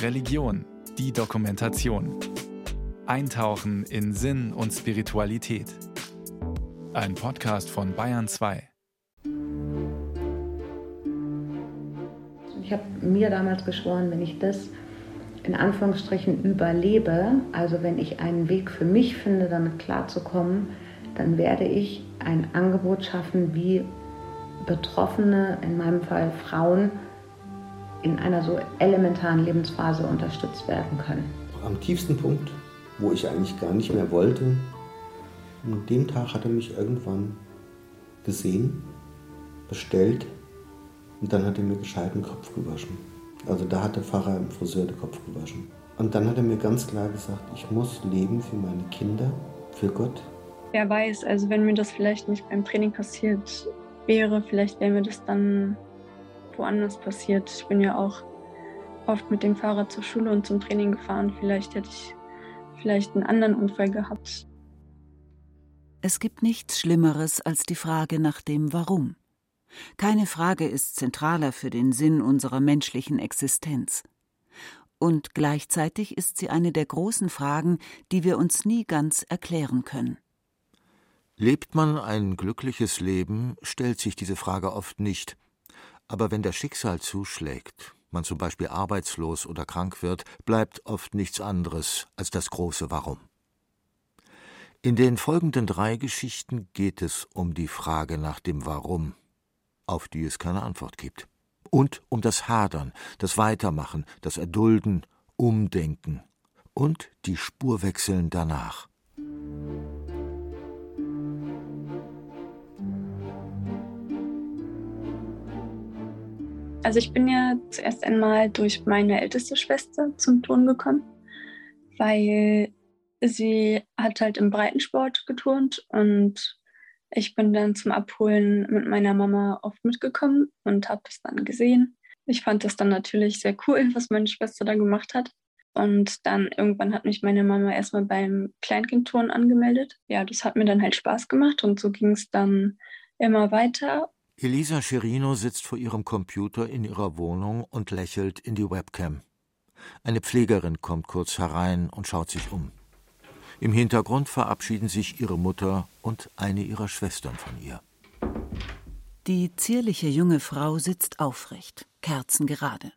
Religion, die Dokumentation. Eintauchen in Sinn und Spiritualität. Ein Podcast von Bayern 2. Ich habe mir damals geschworen, wenn ich das in Anführungsstrichen überlebe, also wenn ich einen Weg für mich finde, damit klarzukommen, dann werde ich ein Angebot schaffen, wie Betroffene, in meinem Fall Frauen, in einer so elementaren Lebensphase unterstützt werden können. Am tiefsten Punkt, wo ich eigentlich gar nicht mehr wollte, an dem Tag hat er mich irgendwann gesehen, bestellt und dann hat er mir gescheit den Kopf gewaschen. Also da hat der Pfarrer im Friseur den Kopf gewaschen. Und dann hat er mir ganz klar gesagt, ich muss leben für meine Kinder, für Gott. Wer weiß, also wenn mir das vielleicht nicht beim Training passiert wäre, vielleicht wäre mir das dann woanders passiert. Ich bin ja auch oft mit dem Fahrrad zur Schule und zum Training gefahren. Vielleicht hätte ich vielleicht einen anderen Unfall gehabt. Es gibt nichts Schlimmeres als die Frage nach dem Warum. Keine Frage ist zentraler für den Sinn unserer menschlichen Existenz. Und gleichzeitig ist sie eine der großen Fragen, die wir uns nie ganz erklären können. Lebt man ein glückliches Leben, stellt sich diese Frage oft nicht. Aber wenn das Schicksal zuschlägt, man zum Beispiel arbeitslos oder krank wird, bleibt oft nichts anderes als das große Warum. In den folgenden drei Geschichten geht es um die Frage nach dem Warum auf die es keine Antwort gibt. Und um das Hadern, das Weitermachen, das Erdulden, Umdenken und die Spurwechseln danach. Also ich bin ja zuerst einmal durch meine älteste Schwester zum Turnen gekommen, weil sie hat halt im Breitensport geturnt und ich bin dann zum Abholen mit meiner Mama oft mitgekommen und habe das dann gesehen. Ich fand das dann natürlich sehr cool, was meine Schwester da gemacht hat. Und dann irgendwann hat mich meine Mama erstmal beim Kleinkindturnen angemeldet. Ja, das hat mir dann halt Spaß gemacht und so ging es dann immer weiter. Elisa Scherino sitzt vor ihrem Computer in ihrer Wohnung und lächelt in die Webcam. Eine Pflegerin kommt kurz herein und schaut sich um. Im Hintergrund verabschieden sich ihre Mutter und eine ihrer Schwestern von ihr. Die zierliche junge Frau sitzt aufrecht, kerzengerade.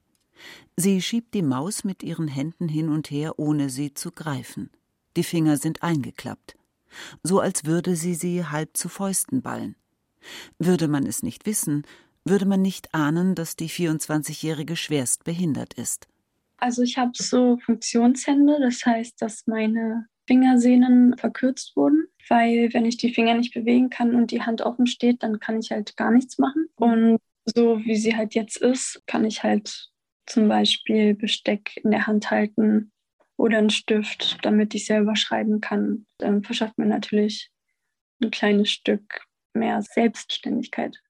Sie schiebt die Maus mit ihren Händen hin und her, ohne sie zu greifen. Die Finger sind eingeklappt, so als würde sie sie halb zu Fäusten ballen. Würde man es nicht wissen, würde man nicht ahnen, dass die 24-Jährige schwerst behindert ist. Also ich habe so Funktionshände, das heißt, dass meine Fingersehnen verkürzt wurden, weil wenn ich die Finger nicht bewegen kann und die Hand offen steht, dann kann ich halt gar nichts machen. Und so wie sie halt jetzt ist, kann ich halt zum Beispiel Besteck in der Hand halten oder einen Stift, damit ich selber schreiben kann. Dann verschafft mir natürlich ein kleines Stück mehr Selbstständigkeit.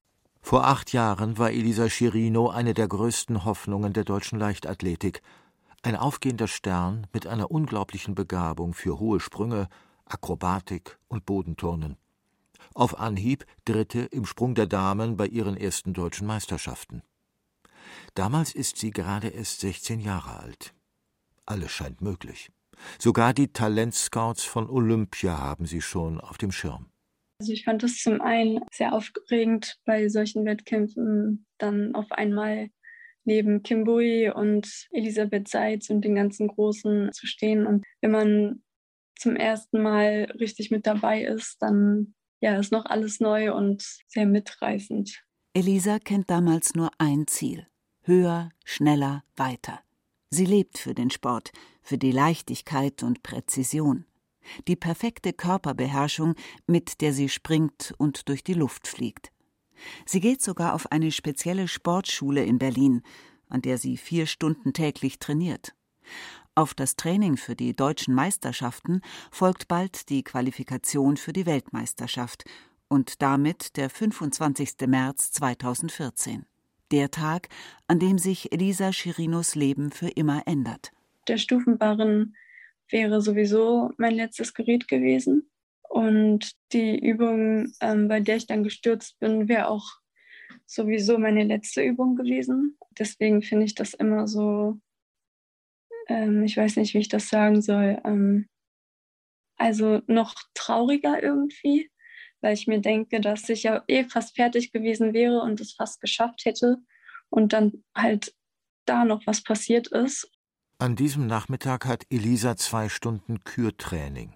Vor acht Jahren war Elisa Schirino eine der größten Hoffnungen der deutschen Leichtathletik. Ein aufgehender Stern mit einer unglaublichen Begabung für hohe Sprünge, Akrobatik und Bodenturnen. Auf Anhieb Dritte im Sprung der Damen bei ihren ersten deutschen Meisterschaften. Damals ist sie gerade erst 16 Jahre alt. Alles scheint möglich. Sogar die Talentscouts von Olympia haben sie schon auf dem Schirm. Also ich fand es zum einen sehr aufregend, bei solchen Wettkämpfen dann auf einmal neben Kimbui und Elisabeth Seitz und den ganzen Großen zu stehen. Und wenn man zum ersten Mal richtig mit dabei ist, dann ja, ist noch alles neu und sehr mitreißend. Elisa kennt damals nur ein Ziel. Höher, schneller, weiter. Sie lebt für den Sport, für die Leichtigkeit und Präzision. Die perfekte Körperbeherrschung, mit der sie springt und durch die Luft fliegt. Sie geht sogar auf eine spezielle Sportschule in Berlin, an der sie vier Stunden täglich trainiert. Auf das Training für die deutschen Meisterschaften folgt bald die Qualifikation für die Weltmeisterschaft und damit der 25. März 2014. Der Tag, an dem sich Elisa Chirinos Leben für immer ändert. Der Stufenbarren wäre sowieso mein letztes Gerät gewesen. Und die Übung, ähm, bei der ich dann gestürzt bin, wäre auch sowieso meine letzte Übung gewesen. Deswegen finde ich das immer so, ähm, ich weiß nicht, wie ich das sagen soll, ähm, also noch trauriger irgendwie, weil ich mir denke, dass ich ja eh fast fertig gewesen wäre und es fast geschafft hätte und dann halt da noch was passiert ist. An diesem Nachmittag hat Elisa zwei Stunden Kürtraining.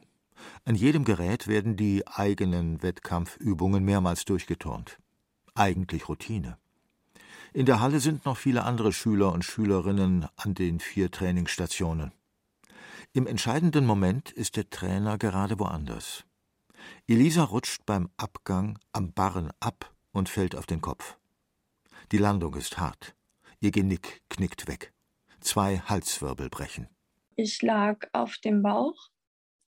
An jedem Gerät werden die eigenen Wettkampfübungen mehrmals durchgeturnt. Eigentlich Routine. In der Halle sind noch viele andere Schüler und Schülerinnen an den vier Trainingsstationen. Im entscheidenden Moment ist der Trainer gerade woanders. Elisa rutscht beim Abgang am Barren ab und fällt auf den Kopf. Die Landung ist hart. Ihr Genick knickt weg. Zwei Halswirbel brechen. Ich lag auf dem Bauch,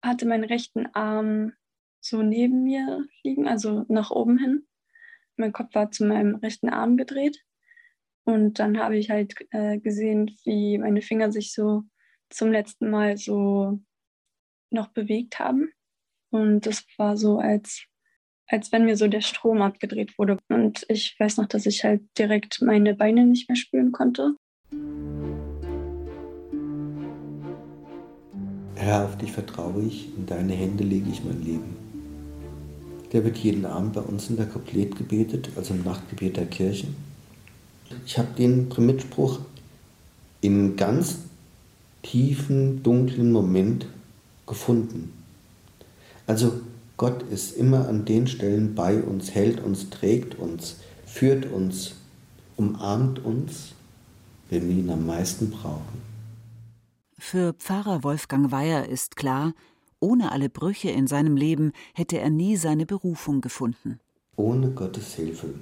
hatte meinen rechten Arm so neben mir liegen, also nach oben hin. Mein Kopf war zu meinem rechten Arm gedreht. Und dann habe ich halt äh, gesehen, wie meine Finger sich so zum letzten Mal so noch bewegt haben. Und das war so, als, als wenn mir so der Strom abgedreht wurde. Und ich weiß noch, dass ich halt direkt meine Beine nicht mehr spüren konnte. Herr, auf dich vertraue ich, in deine Hände lege ich mein Leben. Der wird jeden Abend bei uns in der Koplet gebetet, also im Nachtgebet der Kirche. Ich habe den Primitspruch in ganz tiefen, dunklen Moment gefunden. Also Gott ist immer an den Stellen bei uns, hält uns, trägt uns, führt uns, umarmt uns, wenn wir ihn am meisten brauchen. Für Pfarrer Wolfgang Weyer ist klar, ohne alle Brüche in seinem Leben hätte er nie seine Berufung gefunden. Ohne Gottes Hilfe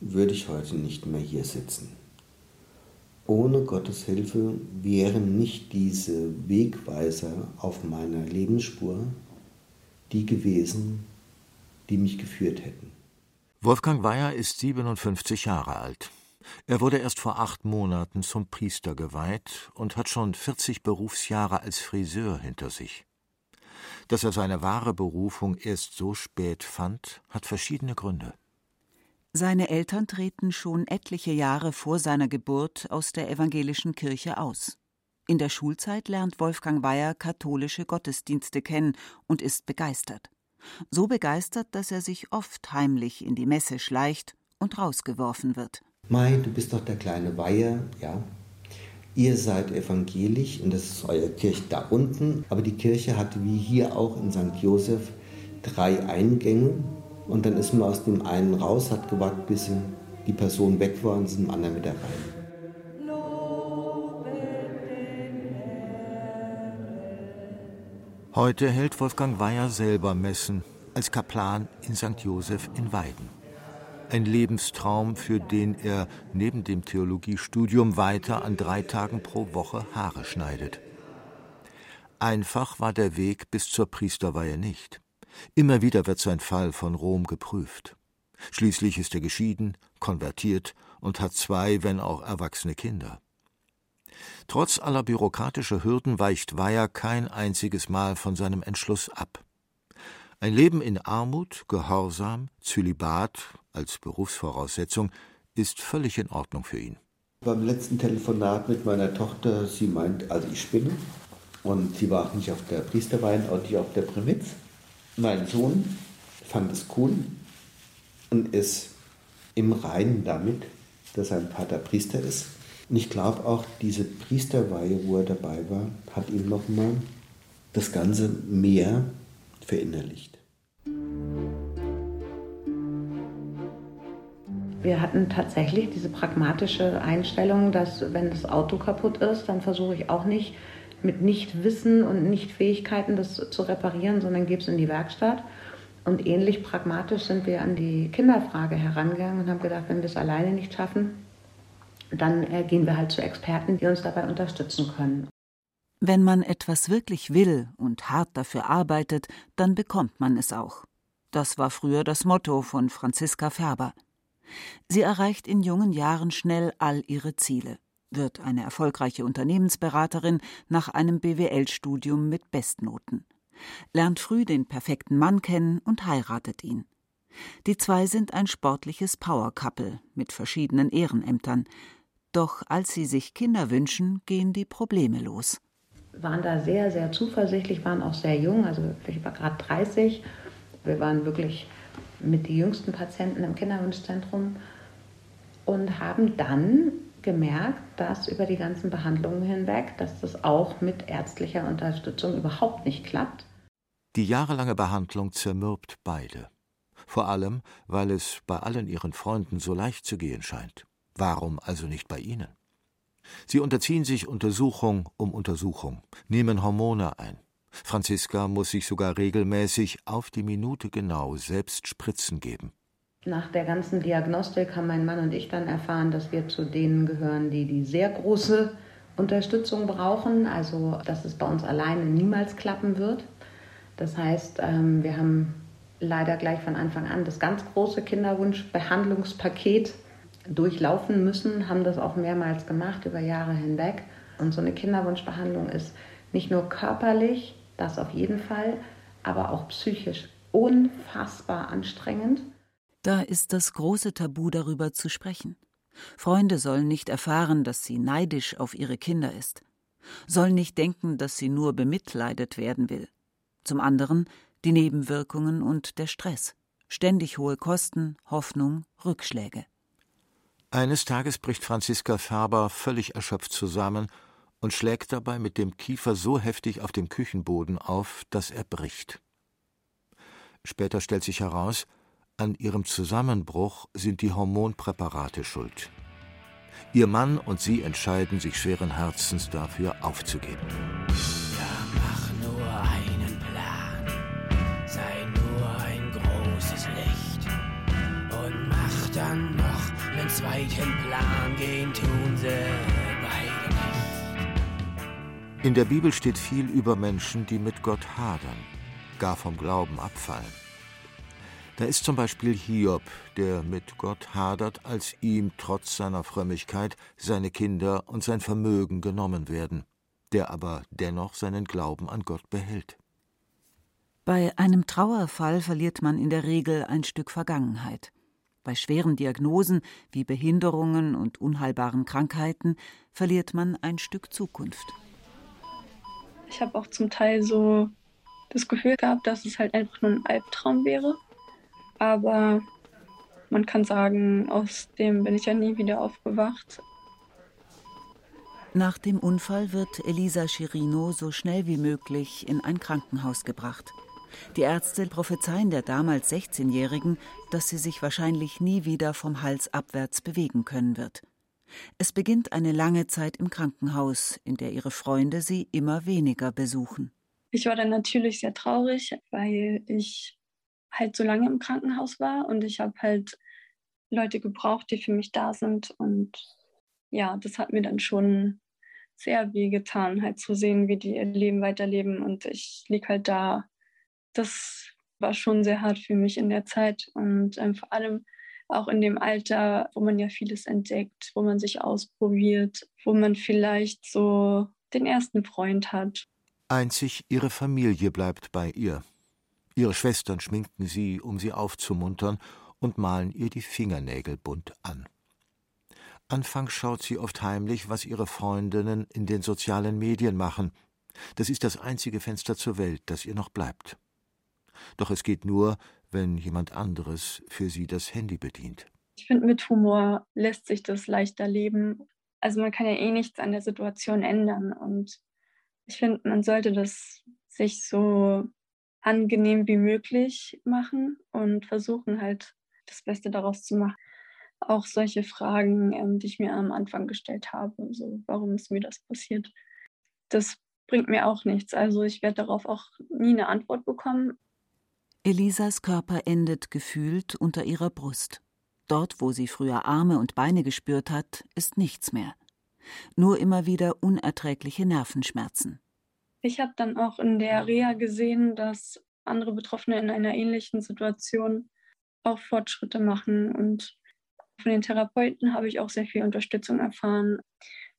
würde ich heute nicht mehr hier sitzen ohne Gottes Hilfe wären nicht diese Wegweiser auf meiner Lebensspur die gewesen, die mich geführt hätten. Wolfgang Weyer ist 57 Jahre alt. Er wurde erst vor acht Monaten zum Priester geweiht und hat schon 40 Berufsjahre als Friseur hinter sich. Dass er seine wahre Berufung erst so spät fand, hat verschiedene Gründe. Seine Eltern treten schon etliche Jahre vor seiner Geburt aus der evangelischen Kirche aus. In der Schulzeit lernt Wolfgang Weyer katholische Gottesdienste kennen und ist begeistert. So begeistert, dass er sich oft heimlich in die Messe schleicht und rausgeworfen wird. Mai, du bist doch der kleine Weiher, ja. Ihr seid evangelisch und das ist eure Kirche da unten, aber die Kirche hat wie hier auch in St. Josef drei Eingänge und dann ist man aus dem einen raus, hat gewartet, bis die Person weg war und sind im anderen wieder rein. Heute hält Wolfgang Weyer selber Messen als Kaplan in St. Josef in Weiden. Ein Lebenstraum, für den er neben dem Theologiestudium weiter an drei Tagen pro Woche Haare schneidet. Einfach war der Weg bis zur Priesterweihe nicht. Immer wieder wird sein Fall von Rom geprüft. Schließlich ist er geschieden, konvertiert und hat zwei, wenn auch erwachsene Kinder. Trotz aller bürokratischer Hürden weicht Weyer kein einziges Mal von seinem Entschluss ab. Ein Leben in Armut, Gehorsam, Zölibat als Berufsvoraussetzung ist völlig in Ordnung für ihn. Beim letzten Telefonat mit meiner Tochter, sie meint, also ich spinne. Und sie war auch nicht auf der Priesterwein, auch nicht auf der Primitz. Mein Sohn fand es cool und ist im Reinen damit, dass sein Vater Priester ist. Und ich glaube auch, diese Priesterweihe, wo er dabei war, hat ihm nochmal das Ganze mehr verinnerlicht. Wir hatten tatsächlich diese pragmatische Einstellung, dass wenn das Auto kaputt ist, dann versuche ich auch nicht mit Nichtwissen und Nichtfähigkeiten das zu reparieren, sondern gebe es in die Werkstatt. Und ähnlich pragmatisch sind wir an die Kinderfrage herangegangen und haben gedacht, wenn wir es alleine nicht schaffen, dann äh, gehen wir halt zu Experten, die uns dabei unterstützen können. Wenn man etwas wirklich will und hart dafür arbeitet, dann bekommt man es auch. Das war früher das Motto von Franziska Färber. Sie erreicht in jungen Jahren schnell all ihre Ziele wird eine erfolgreiche Unternehmensberaterin nach einem BWL-Studium mit Bestnoten, lernt früh den perfekten Mann kennen und heiratet ihn. Die zwei sind ein sportliches Power-Couple mit verschiedenen Ehrenämtern. Doch als sie sich Kinder wünschen, gehen die Probleme los. Wir waren da sehr, sehr zuversichtlich, waren auch sehr jung, also ich war gerade 30. Wir waren wirklich mit den jüngsten Patienten im Kinderwunschzentrum und haben dann gemerkt, dass über die ganzen Behandlungen hinweg, dass das auch mit ärztlicher Unterstützung überhaupt nicht klappt. Die jahrelange Behandlung zermürbt beide. Vor allem, weil es bei allen ihren Freunden so leicht zu gehen scheint. Warum also nicht bei ihnen? Sie unterziehen sich Untersuchung um Untersuchung, nehmen Hormone ein. Franziska muss sich sogar regelmäßig auf die Minute genau selbst Spritzen geben. Nach der ganzen Diagnostik haben mein Mann und ich dann erfahren, dass wir zu denen gehören, die die sehr große Unterstützung brauchen, also dass es bei uns alleine niemals klappen wird. Das heißt, ähm, wir haben leider gleich von Anfang an das ganz große Kinderwunschbehandlungspaket durchlaufen müssen, haben das auch mehrmals gemacht über Jahre hinweg. Und so eine Kinderwunschbehandlung ist nicht nur körperlich, das auf jeden Fall, aber auch psychisch unfassbar anstrengend. Da ist das große Tabu darüber zu sprechen. Freunde sollen nicht erfahren, dass sie neidisch auf ihre Kinder ist, sollen nicht denken, dass sie nur bemitleidet werden will. Zum anderen die Nebenwirkungen und der Stress, ständig hohe Kosten, Hoffnung, Rückschläge. Eines Tages bricht Franziska Färber völlig erschöpft zusammen und schlägt dabei mit dem Kiefer so heftig auf dem Küchenboden auf, dass er bricht. Später stellt sich heraus, an ihrem Zusammenbruch sind die Hormonpräparate schuld. Ihr Mann und sie entscheiden sich schweren Herzens dafür aufzugeben. Ja, mach nur einen Plan. Sei nur ein großes Licht. Und mach dann noch einen zweiten Plan. Gehen tun sie. In der Bibel steht viel über Menschen, die mit Gott hadern, gar vom Glauben abfallen. Da ist zum Beispiel Hiob, der mit Gott hadert, als ihm trotz seiner Frömmigkeit seine Kinder und sein Vermögen genommen werden, der aber dennoch seinen Glauben an Gott behält. Bei einem Trauerfall verliert man in der Regel ein Stück Vergangenheit. Bei schweren Diagnosen wie Behinderungen und unheilbaren Krankheiten verliert man ein Stück Zukunft. Ich habe auch zum Teil so das Gefühl gehabt, dass es halt einfach nur ein Albtraum wäre aber man kann sagen, aus dem bin ich ja nie wieder aufgewacht. Nach dem Unfall wird Elisa Chirino so schnell wie möglich in ein Krankenhaus gebracht. Die Ärzte prophezeien der damals 16-Jährigen, dass sie sich wahrscheinlich nie wieder vom Hals abwärts bewegen können wird. Es beginnt eine lange Zeit im Krankenhaus, in der ihre Freunde sie immer weniger besuchen. Ich war dann natürlich sehr traurig, weil ich halt so lange im Krankenhaus war und ich habe halt Leute gebraucht, die für mich da sind. Und ja, das hat mir dann schon sehr weh getan, halt zu sehen, wie die ihr Leben weiterleben. Und ich liege halt da. Das war schon sehr hart für mich in der Zeit. Und ähm, vor allem auch in dem Alter, wo man ja vieles entdeckt, wo man sich ausprobiert, wo man vielleicht so den ersten Freund hat. Einzig ihre Familie bleibt bei ihr. Ihre Schwestern schminken sie, um sie aufzumuntern, und malen ihr die Fingernägel bunt an. Anfangs schaut sie oft heimlich, was ihre Freundinnen in den sozialen Medien machen. Das ist das einzige Fenster zur Welt, das ihr noch bleibt. Doch es geht nur, wenn jemand anderes für sie das Handy bedient. Ich finde, mit Humor lässt sich das leichter leben. Also man kann ja eh nichts an der Situation ändern. Und ich finde, man sollte das sich so angenehm wie möglich machen und versuchen halt das Beste daraus zu machen. Auch solche Fragen, ähm, die ich mir am Anfang gestellt habe, so warum ist mir das passiert, das bringt mir auch nichts. Also ich werde darauf auch nie eine Antwort bekommen. Elisas Körper endet gefühlt unter ihrer Brust. Dort, wo sie früher Arme und Beine gespürt hat, ist nichts mehr. Nur immer wieder unerträgliche Nervenschmerzen. Ich habe dann auch in der Reha gesehen, dass andere Betroffene in einer ähnlichen Situation auch Fortschritte machen. Und von den Therapeuten habe ich auch sehr viel Unterstützung erfahren.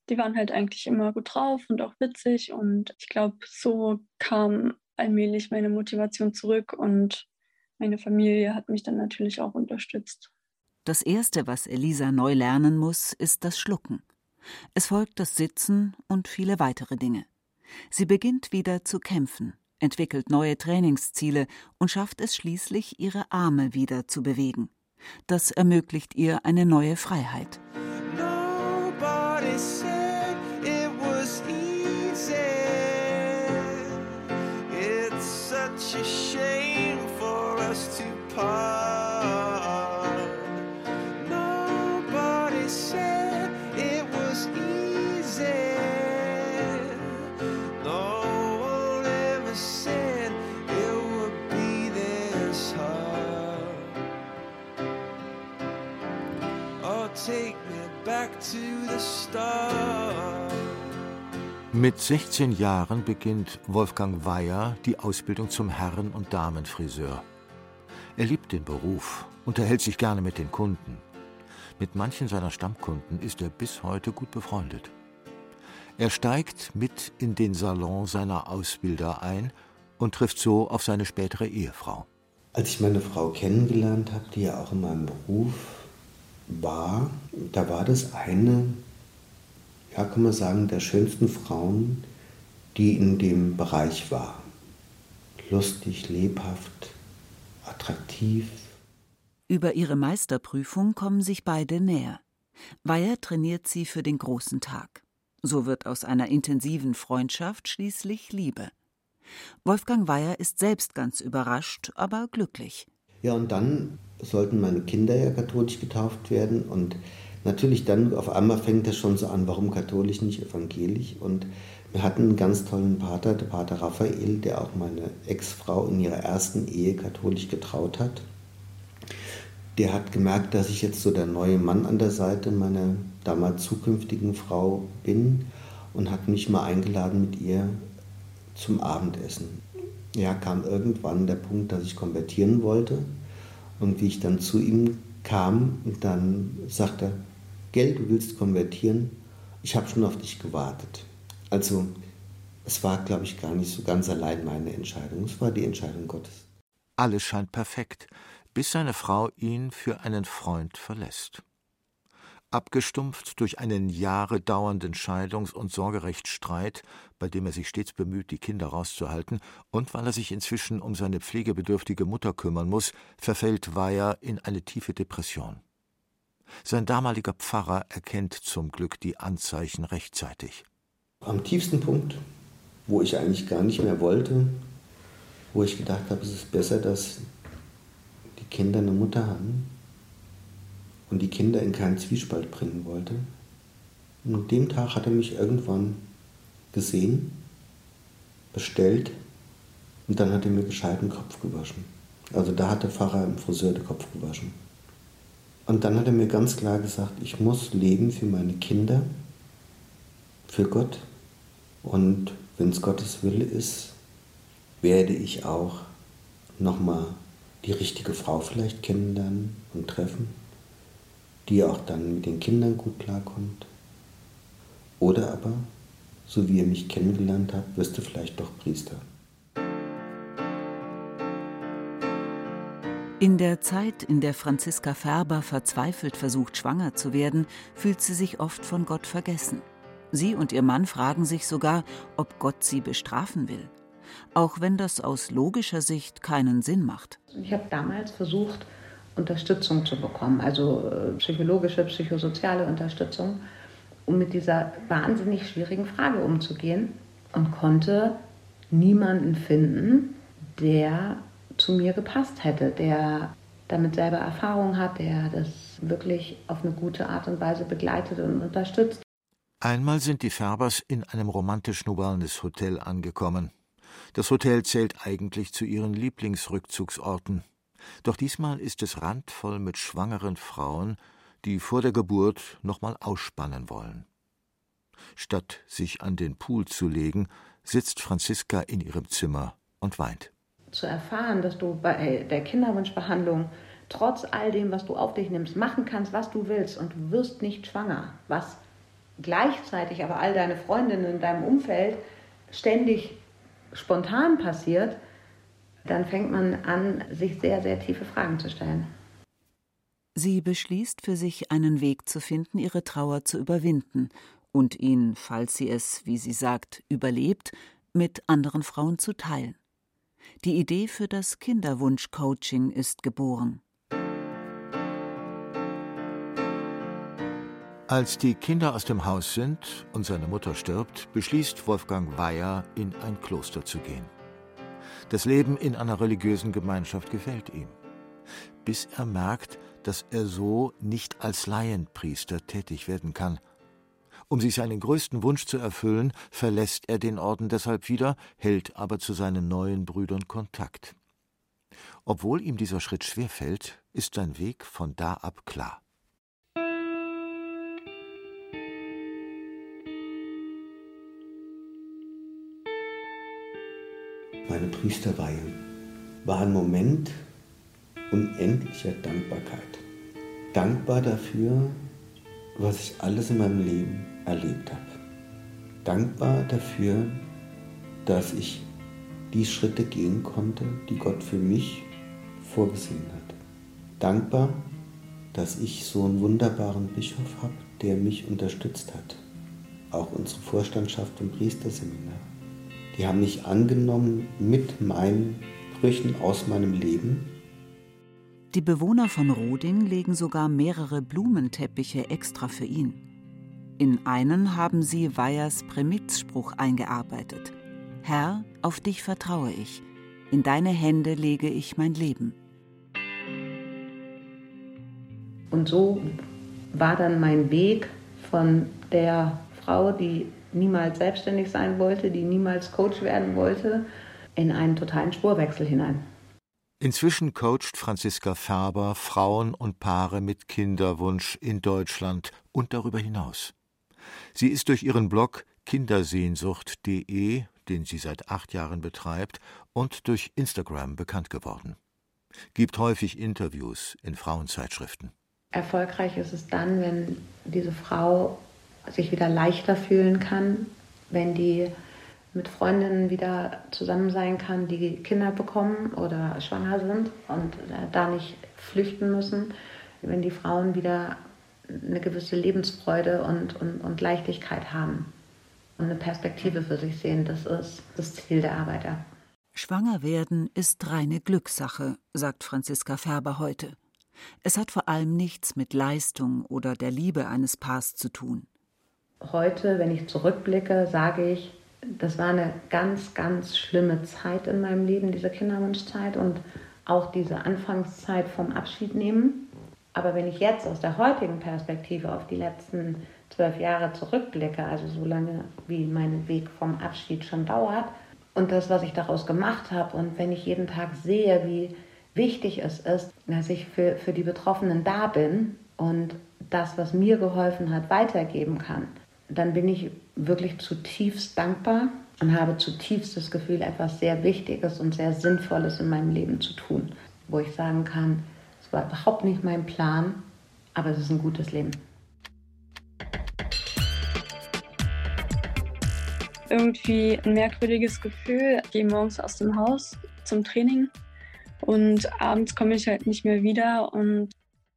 Die waren halt eigentlich immer gut drauf und auch witzig. Und ich glaube, so kam allmählich meine Motivation zurück und meine Familie hat mich dann natürlich auch unterstützt. Das Erste, was Elisa neu lernen muss, ist das Schlucken. Es folgt das Sitzen und viele weitere Dinge. Sie beginnt wieder zu kämpfen, entwickelt neue Trainingsziele und schafft es schließlich, ihre Arme wieder zu bewegen. Das ermöglicht ihr eine neue Freiheit. Mit 16 Jahren beginnt Wolfgang Weyer die Ausbildung zum Herren- und Damenfriseur. Er liebt den Beruf, unterhält sich gerne mit den Kunden. Mit manchen seiner Stammkunden ist er bis heute gut befreundet. Er steigt mit in den Salon seiner Ausbilder ein und trifft so auf seine spätere Ehefrau. Als ich meine Frau kennengelernt habe, die ja auch in meinem Beruf war, da war das eine ja, kann man sagen, der schönsten Frauen, die in dem Bereich war. Lustig, lebhaft, attraktiv. Über ihre Meisterprüfung kommen sich beide näher. Weyer trainiert sie für den großen Tag. So wird aus einer intensiven Freundschaft schließlich Liebe. Wolfgang Weyer ist selbst ganz überrascht, aber glücklich. Ja, und dann sollten meine Kinder ja katholisch getauft werden und natürlich dann auf einmal fängt es schon so an, warum katholisch, nicht evangelisch. Und wir hatten einen ganz tollen Pater, der Pater Raphael, der auch meine Ex-Frau in ihrer ersten Ehe katholisch getraut hat. Der hat gemerkt, dass ich jetzt so der neue Mann an der Seite meiner damals zukünftigen Frau bin und hat mich mal eingeladen mit ihr zum Abendessen. Ja, kam irgendwann der Punkt, dass ich konvertieren wollte. Und wie ich dann zu ihm kam, dann sagte er, Gell, du willst konvertieren, ich habe schon auf dich gewartet. Also es war, glaube ich, gar nicht so ganz allein meine Entscheidung, es war die Entscheidung Gottes. Alles scheint perfekt, bis seine Frau ihn für einen Freund verlässt. Abgestumpft durch einen Jahre dauernden Scheidungs- und Sorgerechtsstreit, bei dem er sich stets bemüht, die Kinder rauszuhalten, und weil er sich inzwischen um seine pflegebedürftige Mutter kümmern muss, verfällt Weyer in eine tiefe Depression. Sein damaliger Pfarrer erkennt zum Glück die Anzeichen rechtzeitig. Am tiefsten Punkt, wo ich eigentlich gar nicht mehr wollte, wo ich gedacht habe, es ist besser, dass die Kinder eine Mutter haben und die Kinder in keinen Zwiespalt bringen wollte. Und an dem Tag hat er mich irgendwann gesehen, bestellt und dann hat er mir gescheit den Kopf gewaschen. Also da hat der Pfarrer im Friseur den Kopf gewaschen. Und dann hat er mir ganz klar gesagt, ich muss leben für meine Kinder, für Gott. Und wenn es Gottes Wille ist, werde ich auch nochmal die richtige Frau vielleicht kennenlernen und treffen, die auch dann mit den Kindern gut klarkommt. Oder aber, so wie ihr mich kennengelernt habt, wirst du vielleicht doch Priester. In der Zeit, in der Franziska Färber verzweifelt versucht, schwanger zu werden, fühlt sie sich oft von Gott vergessen. Sie und ihr Mann fragen sich sogar, ob Gott sie bestrafen will. Auch wenn das aus logischer Sicht keinen Sinn macht. Ich habe damals versucht, Unterstützung zu bekommen, also äh, psychologische, psychosoziale Unterstützung, um mit dieser wahnsinnig schwierigen Frage umzugehen und konnte niemanden finden, der zu mir gepasst hätte, der damit selber Erfahrung hat, der das wirklich auf eine gute Art und Weise begleitet und unterstützt. Einmal sind die Färbers in einem romantischen Wellness-Hotel angekommen. Das Hotel zählt eigentlich zu ihren Lieblingsrückzugsorten. Doch diesmal ist es randvoll mit schwangeren Frauen, die vor der Geburt nochmal ausspannen wollen. Statt sich an den Pool zu legen, sitzt Franziska in ihrem Zimmer und weint zu erfahren, dass du bei der Kinderwunschbehandlung trotz all dem, was du auf dich nimmst, machen kannst, was du willst und du wirst nicht schwanger, was gleichzeitig aber all deine Freundinnen in deinem Umfeld ständig spontan passiert, dann fängt man an, sich sehr, sehr tiefe Fragen zu stellen. Sie beschließt für sich einen Weg zu finden, ihre Trauer zu überwinden und ihn, falls sie es, wie sie sagt, überlebt, mit anderen Frauen zu teilen. Die Idee für das Kinderwunsch-Coaching ist geboren. Als die Kinder aus dem Haus sind und seine Mutter stirbt, beschließt Wolfgang Weyer, in ein Kloster zu gehen. Das Leben in einer religiösen Gemeinschaft gefällt ihm, bis er merkt, dass er so nicht als Laienpriester tätig werden kann. Um sich seinen größten Wunsch zu erfüllen, verlässt er den Orden deshalb wieder, hält aber zu seinen neuen Brüdern Kontakt. Obwohl ihm dieser Schritt schwerfällt, ist sein Weg von da ab klar. Meine Priesterweihe war ein Moment unendlicher Dankbarkeit. Dankbar dafür, was ich alles in meinem Leben erlebt habe. Dankbar dafür, dass ich die Schritte gehen konnte, die Gott für mich vorgesehen hat. Dankbar, dass ich so einen wunderbaren Bischof habe, der mich unterstützt hat. Auch unsere Vorstandschaft im Priesterseminar. Die haben mich angenommen mit meinen Brüchen aus meinem Leben. Die Bewohner von Roding legen sogar mehrere Blumenteppiche extra für ihn. In einen haben sie Weyers Prämitzspruch eingearbeitet. Herr, auf dich vertraue ich, in deine Hände lege ich mein Leben. Und so war dann mein Weg von der Frau, die niemals selbstständig sein wollte, die niemals Coach werden wollte, in einen totalen Spurwechsel hinein. Inzwischen coacht Franziska Färber Frauen und Paare mit Kinderwunsch in Deutschland und darüber hinaus. Sie ist durch ihren Blog kindersehnsucht.de, den sie seit acht Jahren betreibt, und durch Instagram bekannt geworden. Gibt häufig Interviews in Frauenzeitschriften. Erfolgreich ist es dann, wenn diese Frau sich wieder leichter fühlen kann, wenn die mit Freundinnen wieder zusammen sein kann, die Kinder bekommen oder schwanger sind und äh, da nicht flüchten müssen, wenn die Frauen wieder eine gewisse Lebensfreude und, und, und Leichtigkeit haben und eine Perspektive für sich sehen. Das ist das Ziel der Arbeiter. Schwanger werden ist reine Glückssache, sagt Franziska Färber heute. Es hat vor allem nichts mit Leistung oder der Liebe eines Paars zu tun. Heute, wenn ich zurückblicke, sage ich, das war eine ganz, ganz schlimme Zeit in meinem Leben, diese Kinderwunschzeit und auch diese Anfangszeit vom Abschied nehmen. Aber wenn ich jetzt aus der heutigen Perspektive auf die letzten zwölf Jahre zurückblicke, also so lange wie mein Weg vom Abschied schon dauert, und das, was ich daraus gemacht habe, und wenn ich jeden Tag sehe, wie wichtig es ist, dass ich für, für die Betroffenen da bin und das, was mir geholfen hat, weitergeben kann, dann bin ich wirklich zutiefst dankbar und habe zutiefst das Gefühl, etwas sehr Wichtiges und sehr Sinnvolles in meinem Leben zu tun, wo ich sagen kann, es war überhaupt nicht mein Plan, aber es ist ein gutes Leben. Irgendwie ein merkwürdiges Gefühl. Ich gehe morgens aus dem Haus zum Training und abends komme ich halt nicht mehr wieder und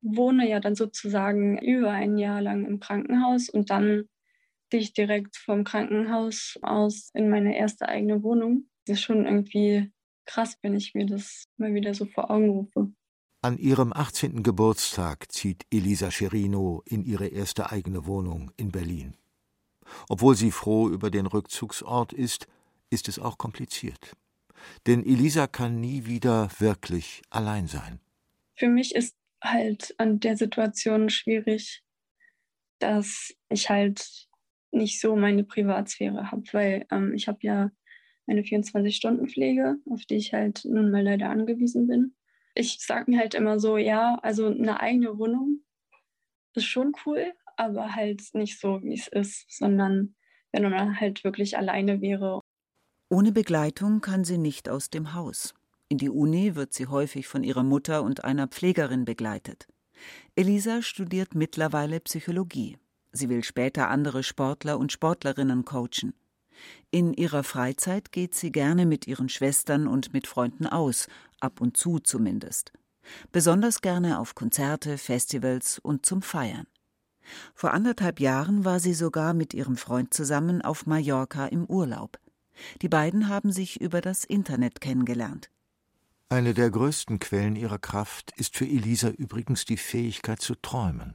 wohne ja dann sozusagen über ein Jahr lang im Krankenhaus und dann ich direkt vom Krankenhaus aus in meine erste eigene Wohnung. Das ist schon irgendwie krass, wenn ich mir das mal wieder so vor Augen rufe. An ihrem 18. Geburtstag zieht Elisa Scherino in ihre erste eigene Wohnung in Berlin. Obwohl sie froh über den Rückzugsort ist, ist es auch kompliziert. Denn Elisa kann nie wieder wirklich allein sein. Für mich ist halt an der Situation schwierig, dass ich halt nicht so meine Privatsphäre habe, weil ähm, ich habe ja eine 24-Stunden-Pflege, auf die ich halt nun mal leider angewiesen bin. Ich sage mir halt immer so, ja, also eine eigene Wohnung ist schon cool, aber halt nicht so, wie es ist, sondern wenn man halt wirklich alleine wäre. Ohne Begleitung kann sie nicht aus dem Haus. In die Uni wird sie häufig von ihrer Mutter und einer Pflegerin begleitet. Elisa studiert mittlerweile Psychologie. Sie will später andere Sportler und Sportlerinnen coachen. In ihrer Freizeit geht sie gerne mit ihren Schwestern und mit Freunden aus, ab und zu zumindest. Besonders gerne auf Konzerte, Festivals und zum Feiern. Vor anderthalb Jahren war sie sogar mit ihrem Freund zusammen auf Mallorca im Urlaub. Die beiden haben sich über das Internet kennengelernt. Eine der größten Quellen ihrer Kraft ist für Elisa übrigens die Fähigkeit zu träumen.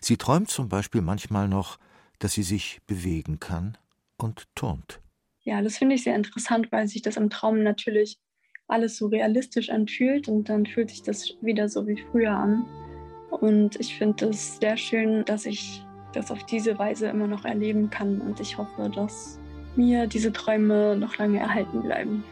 Sie träumt zum Beispiel manchmal noch, dass sie sich bewegen kann und turnt. Ja, das finde ich sehr interessant, weil sich das im Traum natürlich alles so realistisch anfühlt und dann fühlt sich das wieder so wie früher an. Und ich finde es sehr schön, dass ich das auf diese Weise immer noch erleben kann und ich hoffe, dass mir diese Träume noch lange erhalten bleiben.